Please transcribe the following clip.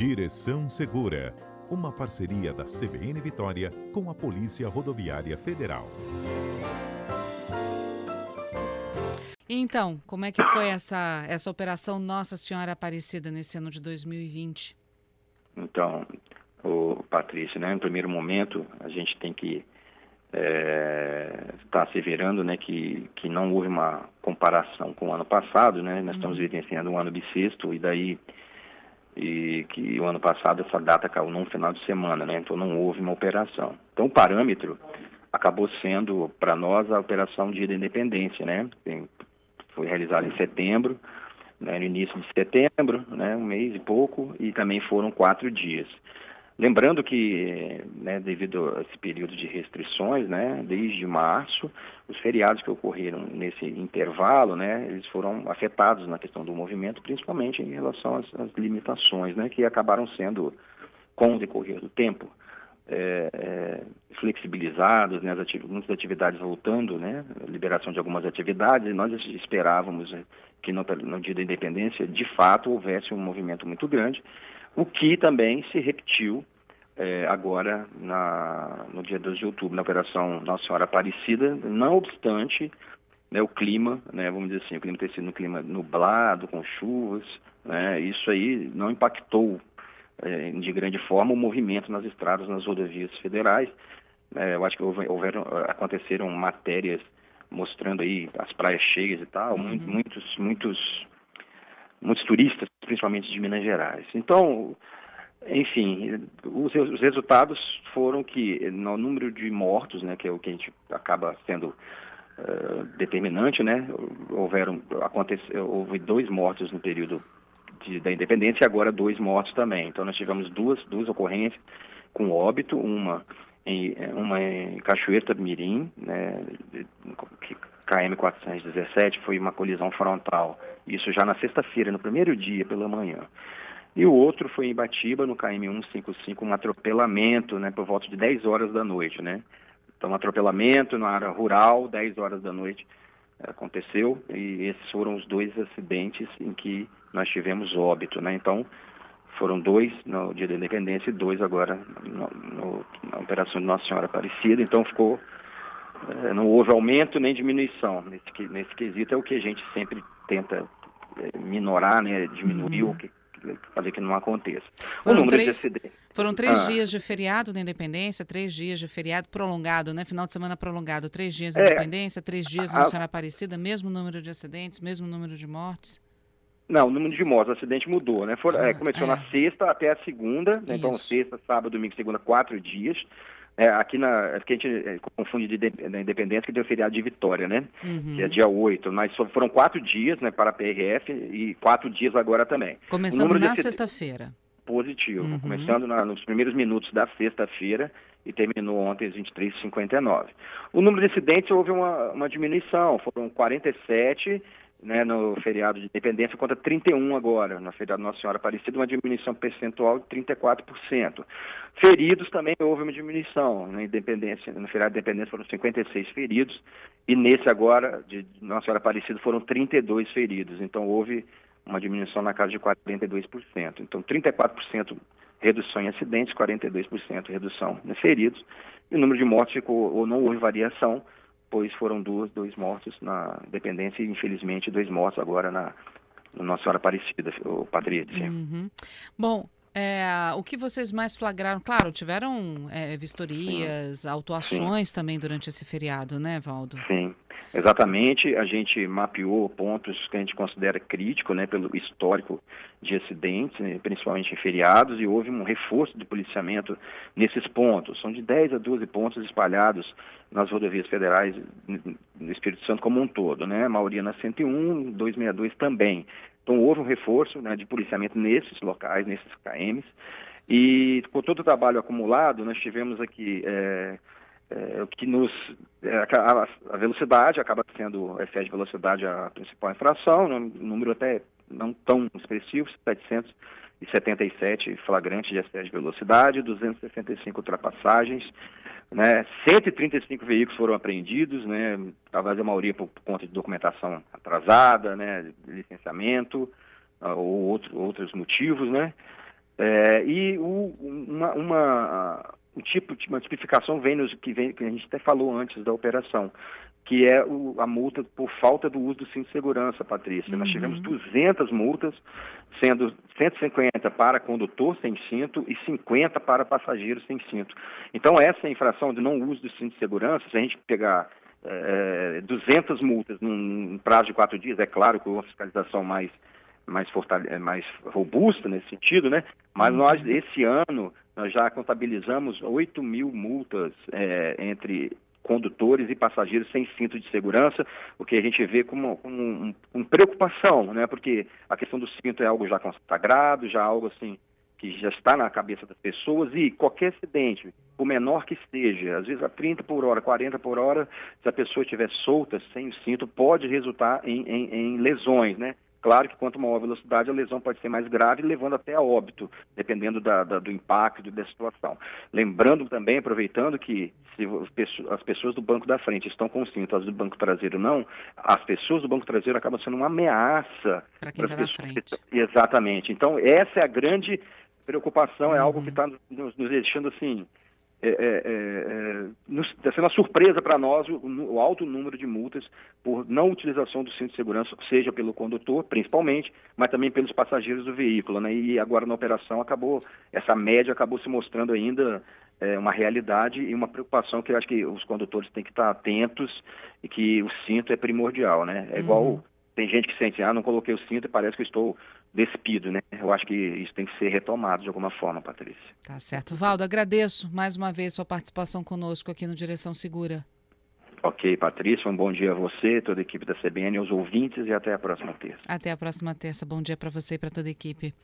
Direção Segura, uma parceria da CBN Vitória com a Polícia Rodoviária Federal. Então, como é que foi essa, essa operação Nossa Senhora Aparecida nesse ano de 2020? Então, o Patrícia, né, no primeiro momento, a gente tem que estar é, tá asseverando né, que, que não houve uma comparação com o ano passado, né? Nós uhum. estamos vivenciando um ano bissexto e daí e que o ano passado essa data caiu num final de semana, né? Então não houve uma operação. Então o parâmetro acabou sendo para nós a operação Dia da Independência, né? Foi realizada em setembro, né, no início de setembro, né, um mês e pouco, e também foram quatro dias. Lembrando que, né, devido a esse período de restrições, né, desde março, os feriados que ocorreram nesse intervalo, né, eles foram afetados na questão do movimento, principalmente em relação às, às limitações, né, que acabaram sendo, com o decorrer do tempo, é, é, flexibilizados, né, atividades, muitas atividades voltando, né, liberação de algumas atividades, e nós esperávamos que no, no dia da independência, de fato, houvesse um movimento muito grande, o que também se repetiu é, agora na, no dia 12 de outubro, na Operação Nossa Senhora Aparecida, não obstante né, o clima, né, vamos dizer assim, o clima ter sido um clima nublado, com chuvas, né, isso aí não impactou é, de grande forma o movimento nas estradas, nas rodovias federais. É, eu acho que houve, houveram, aconteceram matérias mostrando aí as praias cheias e tal, uhum. muitos, muitos, muitos turistas, principalmente de Minas Gerais. Então, enfim, os, os resultados foram que no número de mortos, né, que é o que a gente acaba sendo determinante, né, houveram, aconteceu, houve dois mortos no período de, da independência e agora dois mortos também. Então nós tivemos duas, duas ocorrências com óbito, uma em, uma em Cachoeira do Mirim, né, KM 417, foi uma colisão frontal. Isso já na sexta-feira, no primeiro dia pela manhã. E o outro foi em Batiba, no KM 155, um atropelamento, né, por volta de 10 horas da noite, né? Então, um atropelamento na área rural, 10 horas da noite aconteceu, e esses foram os dois acidentes em que nós tivemos óbito, né? Então, foram dois no dia da independência e dois agora no, no, na operação de Nossa Senhora Aparecida, então ficou é, não houve aumento nem diminuição nesse, nesse quesito é o que a gente sempre tenta é, minorar, né, diminuir uhum. o que fazer que não aconteça. Foram três, foram três ah. dias de feriado da Independência, três dias de feriado prolongado, né? Final de semana prolongado, três dias de é, Independência, três dias na Senhora Aparecida, mesmo número de acidentes, mesmo número de mortes. Não, o número de mortes, o acidente mudou, né? For, é, ah, começou é. na sexta até a segunda, né? então sexta, sábado, domingo, segunda, quatro dias. É, aqui na. É porque a gente é, confunde de, da independência que deu feriado de Vitória, né? Uhum. Que é dia 8. Mas foram quatro dias, né, para a PRF e quatro dias agora também. Começando na sexta-feira. Positivo. Uhum. Começando na, nos primeiros minutos da sexta-feira e terminou ontem às 23h59. O número de acidentes houve uma, uma diminuição, foram 47 né, no feriado de independência contra 31 agora, no feriado Nossa Senhora Aparecida, uma diminuição percentual de 34%. Feridos também houve uma diminuição, na independência, no feriado de independência foram 56 feridos, e nesse agora, de Nossa Senhora Aparecida, foram 32 feridos, então houve uma diminuição na casa de 42%. Então, 34% redução em acidentes, 42% redução em feridos, e o número de mortes ficou, ou não houve variação, pois foram duas, dois mortos na dependência e, infelizmente, dois mortos agora na, no Nossa Senhora Aparecida, o Patrícia. Uhum. Bom, é, o que vocês mais flagraram? Claro, tiveram é, vistorias, autuações Sim. também durante esse feriado, né, Valdo? Sim. Exatamente, a gente mapeou pontos que a gente considera crítico, né, pelo histórico de acidentes, né, principalmente em feriados, e houve um reforço de policiamento nesses pontos. São de 10 a 12 pontos espalhados nas rodovias federais no Espírito Santo como um todo, né, a maioria na 101, 262 também. Então houve um reforço né, de policiamento nesses locais, nesses KMs, e com todo o trabalho acumulado, nós tivemos aqui... É, é, que nos a, a, velocidade acaba sendo o excesso de velocidade a principal infração, um número até não tão expressivo, 777 flagrantes de excesso de velocidade, 265 ultrapassagens, né, 135 veículos foram apreendidos, né, talvez a maioria por, conta de documentação atrasada, né, licenciamento, uh, ou outro, outros motivos, né, É, e o, uma, uma, um tipo de uma tipificação vem nos, que, vem, que a gente até falou antes da operação, que é o, a multa por falta do uso do cinto de segurança, Patrícia. Uhum. Nós tivemos 200 multas, sendo 150 para condutor sem cinto e 50 para passageiro sem cinto. Então, essa infração de não uso do cinto de segurança, se a gente pegar é, 200 multas num prazo de quatro dias, é claro que uma fiscalização mais mais, mais robusta nesse sentido, né? Mas uhum. nós, esse ano, nós já contabilizamos 8 mil multas é, entre condutores e passageiros sem cinto de segurança, o que a gente vê como, como um, preocupação, né? Porque a questão do cinto é algo já consagrado, já algo assim que já está na cabeça das pessoas e qualquer acidente, o menor que esteja, às vezes a 30 por hora, 40 por hora, se a pessoa estiver solta, sem o cinto, pode resultar em, em, em lesões, né? Claro que quanto maior a velocidade, a lesão pode ser mais grave, levando até a óbito, dependendo da, da, do impacto da situação. Lembrando também, aproveitando que se as pessoas do banco da frente estão com cinto, as do banco traseiro não, as pessoas do banco traseiro acabam sendo uma ameaça para quem está na frente. Exatamente. Então, essa é a grande preocupação, é uhum. algo que está nos, nos deixando assim é, é, é, está sendo uma surpresa para nós o, o, alto número de multas por não utilização do cinto de segurança, seja pelo condutor, principalmente, mas também pelos passageiros do veículo. Né? E agora na operação acabou, essa média acabou se mostrando ainda é, uma realidade e uma preocupação que eu acho que os condutores têm que estar atentos e que o cinto é primordial. Né? É igual uhum. tem gente que sente, ah, não coloquei o cinto e parece que eu estou despido, né? Eu acho que isso tem que ser retomado de alguma forma, Patrícia. Tá certo. Valdo, agradeço mais uma vez sua participação conosco aqui no Direção Segura. Ok, Patrícia, um bom dia a você, toda a equipe da CBN, aos ouvintes e até a próxima terça. Até a próxima terça. Bom dia para você e para toda a equipe.